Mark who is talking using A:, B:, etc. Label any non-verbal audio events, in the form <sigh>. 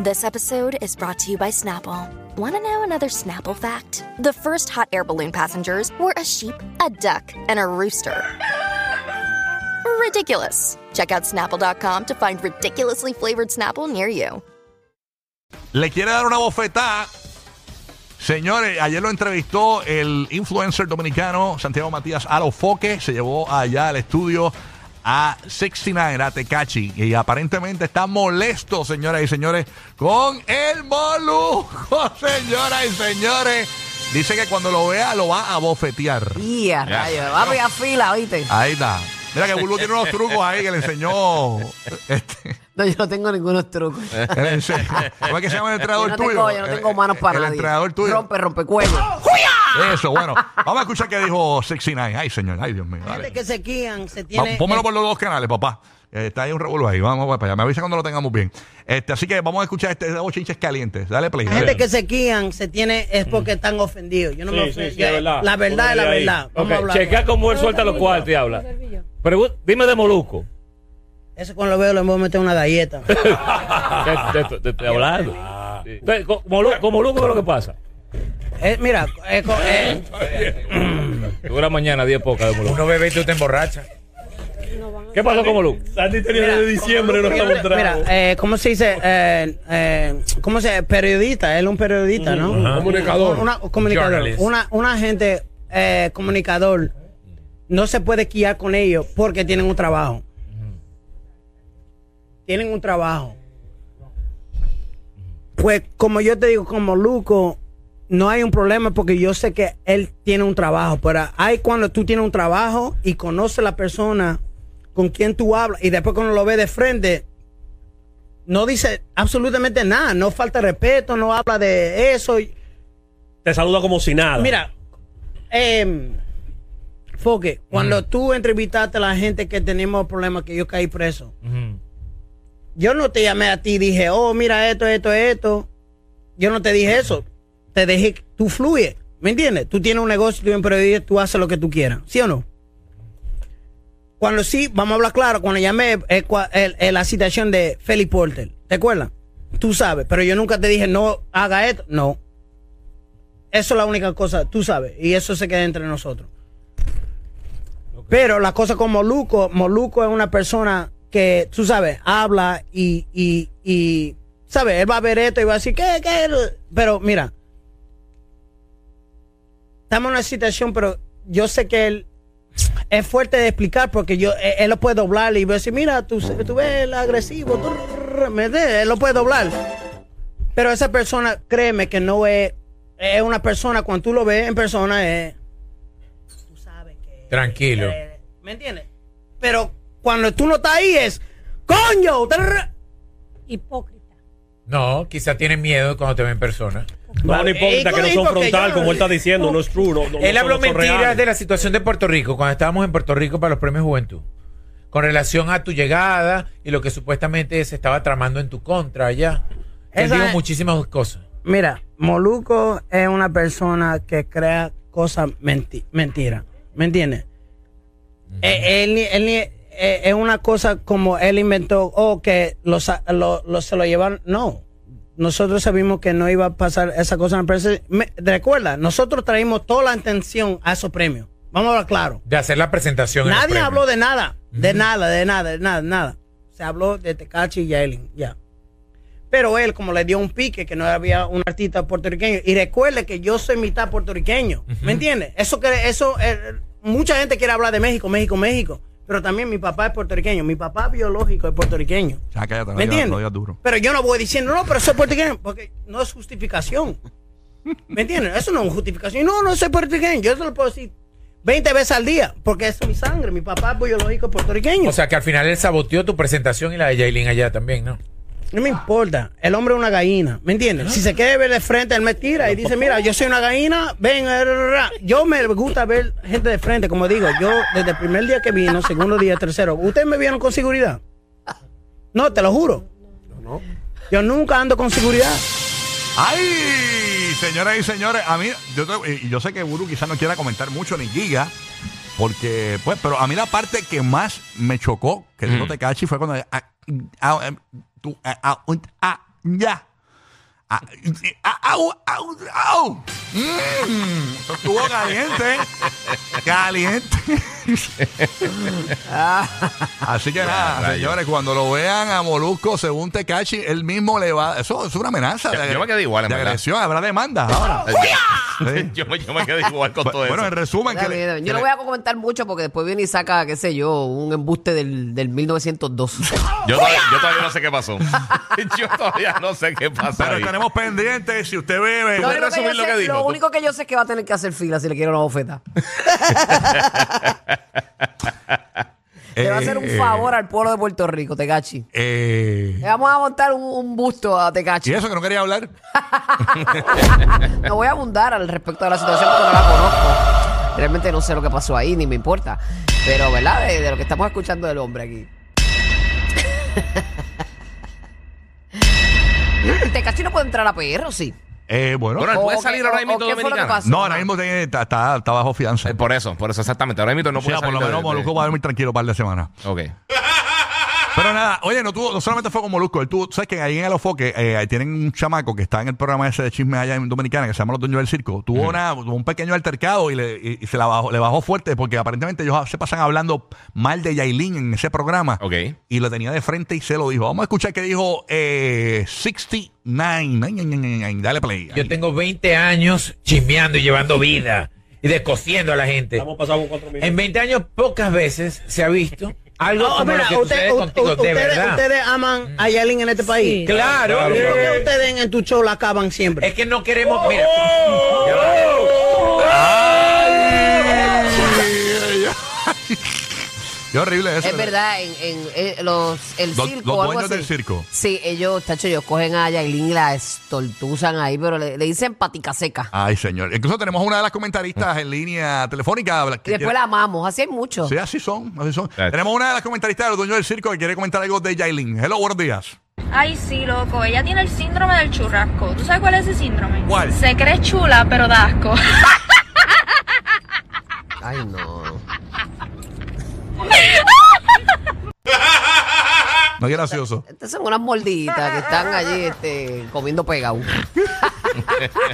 A: This episode is brought to you by Snapple. Want to know another Snapple fact? The first hot air balloon passengers were a sheep, a duck, and a rooster. Ridiculous. Check out snapple.com to find ridiculously flavored Snapple near you.
B: Le quiere dar una bofetada. Señores, ayer lo entrevistó el influencer dominicano Santiago Matías Alofoque. Se llevó allá al estudio a 69, a Tecachi. Y aparentemente está molesto, señoras y señores, con el Moluco, <laughs> señoras y señores. Dice que cuando lo vea lo va a bofetear.
C: Y a rayo, va a abrir fila, ¿oíste?
B: Ahí está. Mira que Bulbo tiene unos trucos ahí que le enseñó. <laughs> Este,
C: No, yo no tengo ningunos trucos.
B: ¿Cómo es que se llama el
C: Yo
B: entrenador
C: no
B: tuyo?
C: tengo, yo no tengo manos para
B: el,
C: nadie.
B: El entrenador tuyo.
C: Rompe, rompe cuello.
B: Eso, bueno. Vamos a escuchar qué dijo 69. Ay, señor. Ay, Dios mío. dale.
D: Gente que se quían, se
B: Va-
D: tiene.
B: Pónmelo por los dos canales, papá. Eh, está ahí un revuelo ahí. Vamos para allá. Me avisa cuando lo tengamos bien. Este, así que vamos a escuchar este de chinches calientes. Dale play.
D: La
B: dale.
D: gente que se quían se tiene es porque están ofendidos. Yo no me
E: Sí, sí,
D: ofendo.
E: sí, es verdad.
D: La verdad es la
E: ahí.
D: verdad. Vamos
E: Ok,
D: a hablar.
E: Checa cómo él suelta los cuartos y habla. Pregun- dime de Moluco.
D: Eso cuando lo veo le voy a meter una galleta.
E: ¿Qué te, te- te estoy hablando? Sí. Entonces, con Molu- con Moluco, ¿qué es lo que pasa?
D: Eh, mira, eh, eh,
E: Dura mañana 10 pocas de.
F: Uno bebe y tú te emborrachas.
E: ¿Qué pasó con Moluco?
G: Santi tenía
D: mira,
G: desde diciembre, no
D: mira,
G: estamos
D: mira, eh, ¿cómo se dice? Eh, eh, ¿Cómo se dice? Periodista, él es un periodista, ¿no?
G: Comunicador.
D: Una, comunicador.
F: Journalist.
D: Una, una gente eh, comunicador no se puede guiar con ellos porque tienen un trabajo. Tienen un trabajo. Pues como yo te digo, como Luco, no hay un problema porque yo sé que él tiene un trabajo, pero hay cuando tú tienes un trabajo y conoces a la persona con quien tú hablas y después cuando lo ves de frente, no dice absolutamente nada, no falta respeto, no habla de eso.
G: Te saluda como si nada.
D: Mira, eh, Foque, cuando tú entrevistaste a la gente que teníamos problemas, que yo caí preso, yo no te llamé a ti y dije, oh, mira esto, esto, esto. Yo no te dije eso. Te dejé, tú fluyes. ¿Me entiendes? Tú tienes un negocio, tú eres un tú haces lo que tú quieras. ¿Sí o no? Cuando sí, vamos a hablar claro, cuando llamé eh, cua- el- el- la citación de Felipe Porter, ¿te acuerdas? Tú sabes, pero yo nunca te dije, no haga esto. No. Eso es la única cosa, tú sabes, y eso se queda entre nosotros. Pero la cosa con Moluco, Moluco es una persona que, tú sabes, habla y, y, y, ¿sabes? Él va a ver esto y va a decir, ¿qué, qué? Pero mira, estamos en una situación, pero yo sé que él es fuerte de explicar porque yo, él, él lo puede doblar y va a decir, mira, tú, tú ves el agresivo, tú- ¿me entiendes? Él lo puede doblar. Pero esa persona, créeme que no es, es una persona, cuando tú lo ves en persona, es, tú sabes que...
F: Tranquilo.
D: Eh, ¿Me entiendes? Pero cuando tú no estás ahí es, coño, trrr".
H: Hipócrita.
F: No, quizá tiene miedo cuando te ve en persona.
G: No, no importa que no son frontal, como él está diciendo, no es true. No, no-
F: Él
G: no
F: habló mentiras de la situación de Puerto Rico cuando estábamos en Puerto Rico para los premios Juventud. Con relación a tu llegada y lo que supuestamente se estaba tramando en tu contra allá. Él dijo muchísimas cosas.
D: Mira, Moluco es una persona que crea cosas menti mentiras. ¿Me entiendes? Eh, él, ni- él ni- eh, es una cosa como él inventó, o que lo, sa- lo- lo- se lo llevan. No. Nosotros sabíamos que no iba a pasar esa cosa en la prensa. Me- recuerda, nosotros traímos toda la atención a esos premios. Vamos a hablar claro.
F: De hacer la presentación.
D: Nadie habló de nada, de nada, de nada, de nada, nada. Se habló de Tecachi y Yaelin, ya. Pero él, como le dio un pique, que no había un artista puertorriqueño. Y recuerde que yo soy mitad puertorriqueño. ¿Me entiendes? Eso que eso eh, mucha gente quiere hablar de México, México, México. Pero también mi papá es puertorriqueño. Mi papá biológico es puertorriqueño.
B: Ya, cállate,
D: ¿Me entiendes?
B: duro.
D: Pero yo no voy diciendo, no, pero soy puertorriqueño, porque no es justificación. ¿Me entiendes? Eso no es justificación. No, no soy puertorriqueño. Yo se lo puedo decir 20 veces al día, porque es mi sangre. Mi papá es biológico puertorriqueño.
F: O sea que al final él saboteó tu presentación y la de Yailin allá también, ¿no?
D: No me importa. El hombre es una gallina. ¿Me entiendes? Si se quiere ver de frente, él me tira y dice, mira, yo soy una gallina, ven. eh, ra, ra". Yo me gusta ver gente de frente, como digo, yo desde el primer día que vino, segundo día, tercero, ¿ustedes me vieron con seguridad? No, te lo juro. Yo nunca ando con seguridad.
B: ¡Ay! Señoras y señores, a mí, yo, te- y yo sé que Buru quizás no quiera comentar mucho ni Giga, porque, pues, pero a mí la parte que más me chocó, que dijo Tecachi, fue cuando. ah, ah, em, tú, ah, ah, un- ah, ya. Ah, au, au, au. Mm, estuvo caliente. Caliente. <laughs> Así que nada, señores, cuando lo vean a Molusco según Tecachi, él mismo le va. Eso es una amenaza.
H: Yo-
B: de,
H: yo me quedé igual, en
B: de
H: verdad.
B: agresión, habrá demanda ahora. <laughs> Sí. <laughs>
H: yo, me, yo me quedé igual con todo
B: Bueno,
H: eso.
B: en resumen, que le- que
C: Yo no
B: le-
C: voy a comentar mucho porque después viene y saca, qué sé yo, un embuste del, del 1902.
H: Yo, todavía, yo todavía no sé qué pasó. yo todavía no sé qué pasó.
B: pero
H: ahí.
B: estaremos pendientes. Si usted bebe,
C: Lo, que,
H: resumir
C: yo
H: lo que dijo,
C: lo
H: tú?
C: único que yo sé es que va a tener que hacer fila si le quiere una bofeta. Le va a hacer un
B: Eh,
C: favor al pueblo de Puerto Rico, Tecachi.
B: eh,
C: Le vamos a montar un, un busto a Tecachi.
B: y eso que no quería hablar. <laughs>
C: No voy a abundar al respecto de la situación porque no la conozco. Realmente no sé lo que pasó ahí, ni me importa. Pero, ¿verdad? De, de lo que estamos escuchando del hombre aquí. <laughs> Tecachi no puede entrar a PR, ¿o sí?
B: Eh, bueno,
H: Bueno, él puede
C: ¿O
H: salir
C: qué-
H: ahora
C: o-
H: mismo
C: o qué fue lo que
H: dominicana.
C: pasó?
B: no, ahora mismo tiene- está, está- está bajo fianza.
H: Eh, Por eso, por eso exactamente. Ahora mismo no
B: O sea,
H: puede
B: por lo
H: salir
B: menos
H: de- de-
B: Molusco va a dormir tranquilo un par de semanas.
H: Ok. <laughs>
B: Pero nada, oye, no tuvo, no solamente fue con Molusco, él tuvo, tú sabes que ahí en el Ofoque eh, ahí tienen un chamaco que está en el programa ese de chismes allá en Dominicana que se llama Los Dueños del Circo. Tuvo una, tuvo un pequeño altercado y, le, y- y se la bajó, le bajó fuerte porque aparentemente ellos se pasan hablando mal de Yailin en ese programa.
H: Ok.
B: Y lo tenía de frente y se lo dijo. Vamos a escuchar qué dijo eh, 69. Ay, ay, ay, ay, Dale play.
F: Yo tengo 20 años chismeando y llevando vida y descosiendo a la gente.
G: Estamos pasando cuatro minutos.
F: En 20 años pocas veces se ha visto algo
D: No,
F: como
D: mira,
F: lo que
D: usted-
F: contigo, de
D: ustedes,
F: verdad.
D: ustedes aman a Yalin en este país.
F: Claro.
D: ¿Por qué ustedes en, tu show la acaban siempre?
F: Es que no queremos. Mira, ya
B: Qué horrible eso.
C: Es verdad, en, en- en los, el
B: Los-
C: circo.
B: los
C: o algo
B: dueños
C: así.
B: del circo.
C: Sí, ellos, tacho, ellos cogen a Yailin y la estortuzan ahí, pero le, le dicen patica seca.
B: Ay, señor. Incluso tenemos una de las comentaristas en línea telefónica. que
C: y después
B: quiere-
C: la amamos, así hay muchos.
B: Sí, así son, así son. Tenemos una de las comentaristas de los dueños del circo que quiere comentar algo de Yailin. Hello, buenos días.
I: Ay, sí, loco. Ella tiene el síndrome del churrasco. ¿Tú sabes cuál es ese síndrome?
B: ¿Cuál?
I: Se cree chula, pero da asco.
C: Ay, no.
B: No es gracioso.
C: Estas son unas morditas que están allí este, comiendo pegado. <laughs>